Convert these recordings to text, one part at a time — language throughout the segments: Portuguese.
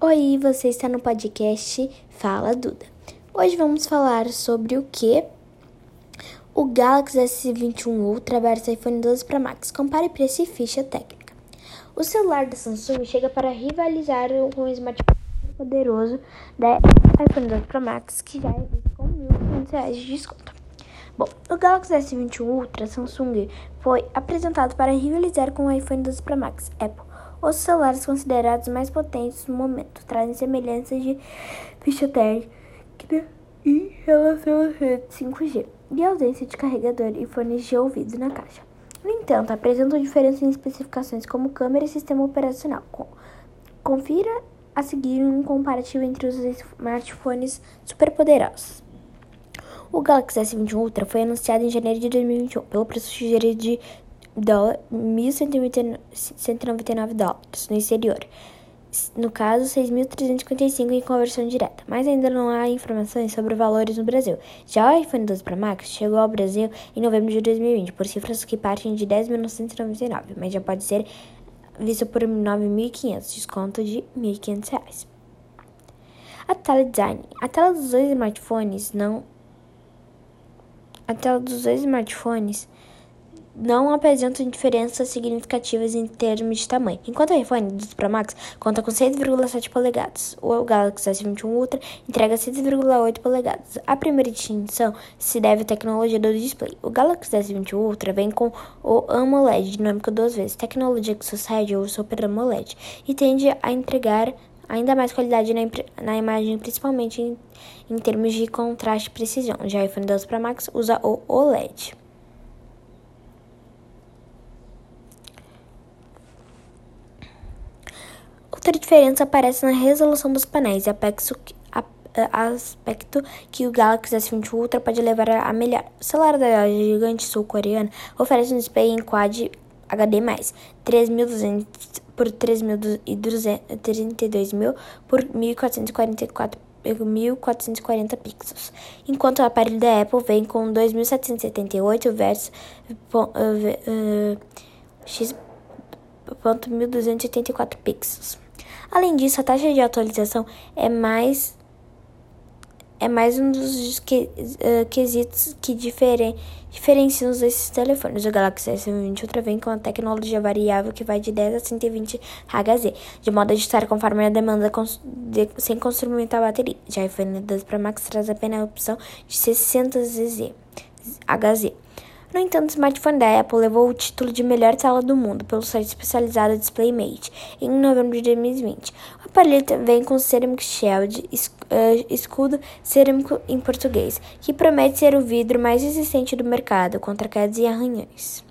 Oi, você está no podcast Fala Duda. Hoje vamos falar sobre o que o Galaxy S21 Ultra versus iPhone 12 Pro Max. Compare preço e ficha técnica. O celular da Samsung chega para rivalizar com o smartphone poderoso da iPhone 12 Pro Max, que já é visto com R$ 1.500 de desconto. Bom, o Galaxy S21 Ultra Samsung foi apresentado para rivalizar com o iPhone 12 Pro Max Apple. Os celulares considerados mais potentes no momento trazem semelhanças de ficha técnica em relação às redes 5G e ausência de carregador e fones de ouvido na caixa. No entanto, apresentam diferenças em especificações como câmera e sistema operacional. Confira a seguir um comparativo entre os smartphones superpoderosos. O Galaxy S21 Ultra foi anunciado em janeiro de 2021 pelo preço sugerido de dólar, 1.199 dólares no exterior. No caso, 6.355 em conversão direta, mas ainda não há informações sobre valores no Brasil. Já o iPhone 12 Pro Max chegou ao Brasil em novembro de 2020 por cifras que partem de 10.999, mas já pode ser visto por 9.500, desconto de R$ 1.500. A tela design. A tela dos dois smartphones não a tela dos dois smartphones não apresentam diferenças significativas em termos de tamanho. Enquanto o iPhone 12 Pro Max conta com 6,7 polegadas, o Galaxy S21 Ultra entrega 6,8 polegadas. A primeira distinção se deve à tecnologia do display. O Galaxy S21 Ultra vem com o AMOLED dinâmico duas vezes, tecnologia que sucede o Super AMOLED, e tende a entregar ainda mais qualidade na, na imagem, principalmente em, em termos de contraste e precisão. Já o iPhone 12 Pro Max usa o OLED. Outra diferença aparece na resolução dos painéis e aspecto que o Galaxy S20 Ultra pode levar a melhor. O celular da gigante sul-coreana oferece um display em Quad HD+, 3.200 por 3.232 mil por 1.444 1.440 pixels, enquanto o aparelho da Apple vem com 2.778 versus uh, uh, x.1284 pixels. Além disso, a taxa de atualização é mais é mais um dos uh, quesitos que diferen, diferenciam esses telefones. O Galaxy S20 Ultra vem com a tecnologia variável que vai de 10 a 120 Hz, de modo a ajustar conforme a demanda cons de, sem consumir a bateria. Já o iPhone 12 Pro Max traz apenas a opção de 600 ZZ, HZ. No entanto, o smartphone da Apple levou o título de melhor tela do mundo pelo site especializado DisplayMate em novembro de 2020. O aparelho vem com Ceramic Shield, eh, escudo cerâmico em português, que promete ser o vidro mais resistente do mercado contra quedas e arranhões.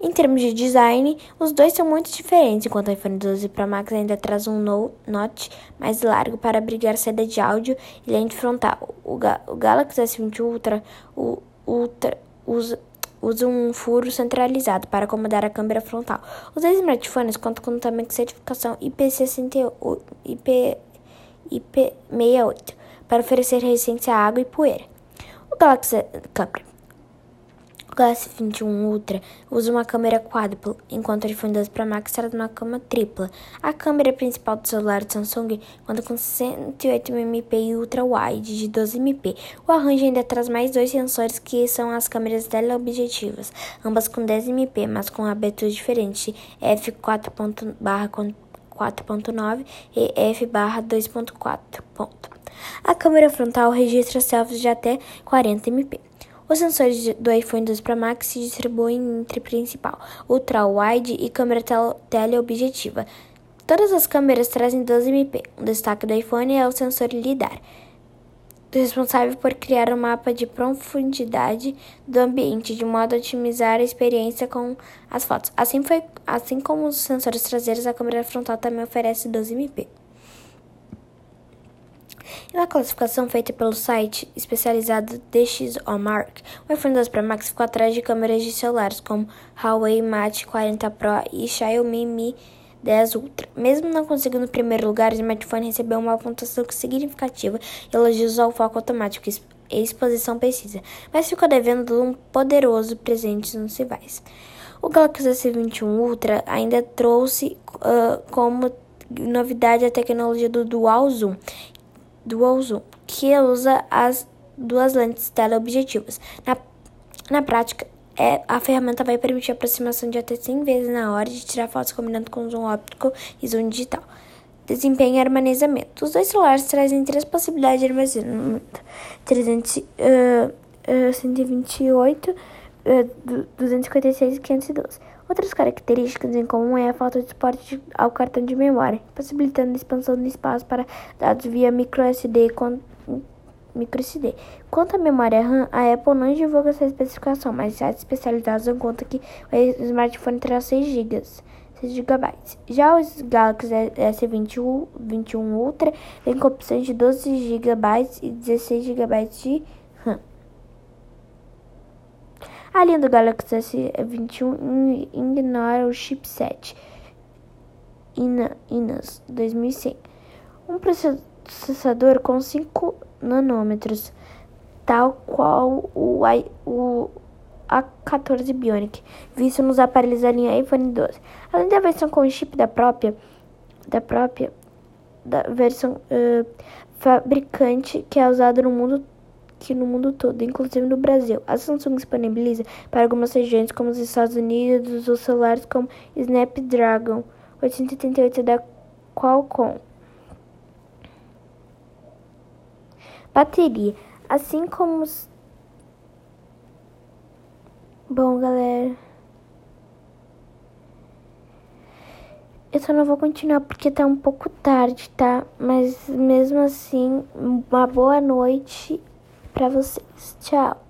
Em termos de design, os dois são muito diferentes, enquanto o iPhone 12 Pro Max ainda traz um no notch mais largo para abrigar saída de áudio e lente frontal. O, Ga o Galaxy S20 Ultra, o Ultra usa usa um furo centralizado para acomodar a câmera frontal. Os dois smartphones contam com também certificação IP68, IP, IP68 para oferecer resistência à água e poeira. O Galaxy Câmera o S21 Ultra usa uma câmera quádrupla, enquanto o iPhone 12 Pro Max traz uma câmera tripla. A câmera principal do celular Samsung conta com 108mm e Ultra Wide de 12MP. O arranjo ainda traz mais dois sensores que são as câmeras teleobjetivas, ambas com 10MP, mas com abertura diferente, f4.9 e f/2.4. A câmera frontal registra selfies de até 40MP. Os sensores do iPhone 12 Pro Max se distribuem entre principal, ultra-wide e câmera teleobjetiva. Todas as câmeras trazem 12MP. Um destaque do iPhone é o sensor LiDAR, responsável por criar um mapa de profundidade do ambiente, de modo a otimizar a experiência com as fotos. Assim, foi, assim como os sensores traseiros, a câmera frontal também oferece 12MP. Na classificação feita pelo site especializado DxOMark, o iPhone 12 Pro Max ficou atrás de câmeras de celulares como Huawei Mate 40 Pro e Xiaomi Mi 10 Ultra. Mesmo não conseguindo o primeiro lugar, o smartphone recebeu uma pontuação significativa e elogios ao foco automático e exposição precisa, mas ficou devendo um poderoso presente nos rivais. O Galaxy S21 Ultra ainda trouxe uh, como novidade a tecnologia do Dual Zoom, Dual Zoom, que usa as duas lentes teleobjetivas. Na, na prática, é, a ferramenta vai permitir aproximação de até 100 vezes na hora de tirar fotos combinando com zoom óptico e zoom digital. Desempenho e armazenamento. Os dois celulares trazem três possibilidades de armazenamento: 300, uh, uh, 128, uh, 256 e 512. Outras características em comum é a falta de suporte ao cartão de memória, possibilitando a expansão do espaço para dados via microSD microSD. Quanto à memória RAM, a Apple não divulga essa especificação, mas sites especializados dão conta que o smartphone terá 6 GB. 6 GB. Já os Galaxy S21 21 Ultra vem com opções de 12 GB e 16 GB de. A linha do Galaxy S21 ignora o chipset Inas 2100, um processador com 5 nanômetros, tal qual o, o A14 Bionic, visto nos aparelhos da linha iPhone 12. Além da versão com chip da própria, da própria da versão uh, fabricante que é usada no mundo que no mundo todo, inclusive no Brasil. A Samsung disponibiliza para algumas regiões, como os Estados Unidos, os celulares como Snapdragon 888 da Qualcomm. Bateria, assim como os... Bom, galera. Eu só não vou continuar porque tá um pouco tarde, tá? Mas mesmo assim, uma boa noite para vocês. Tchau.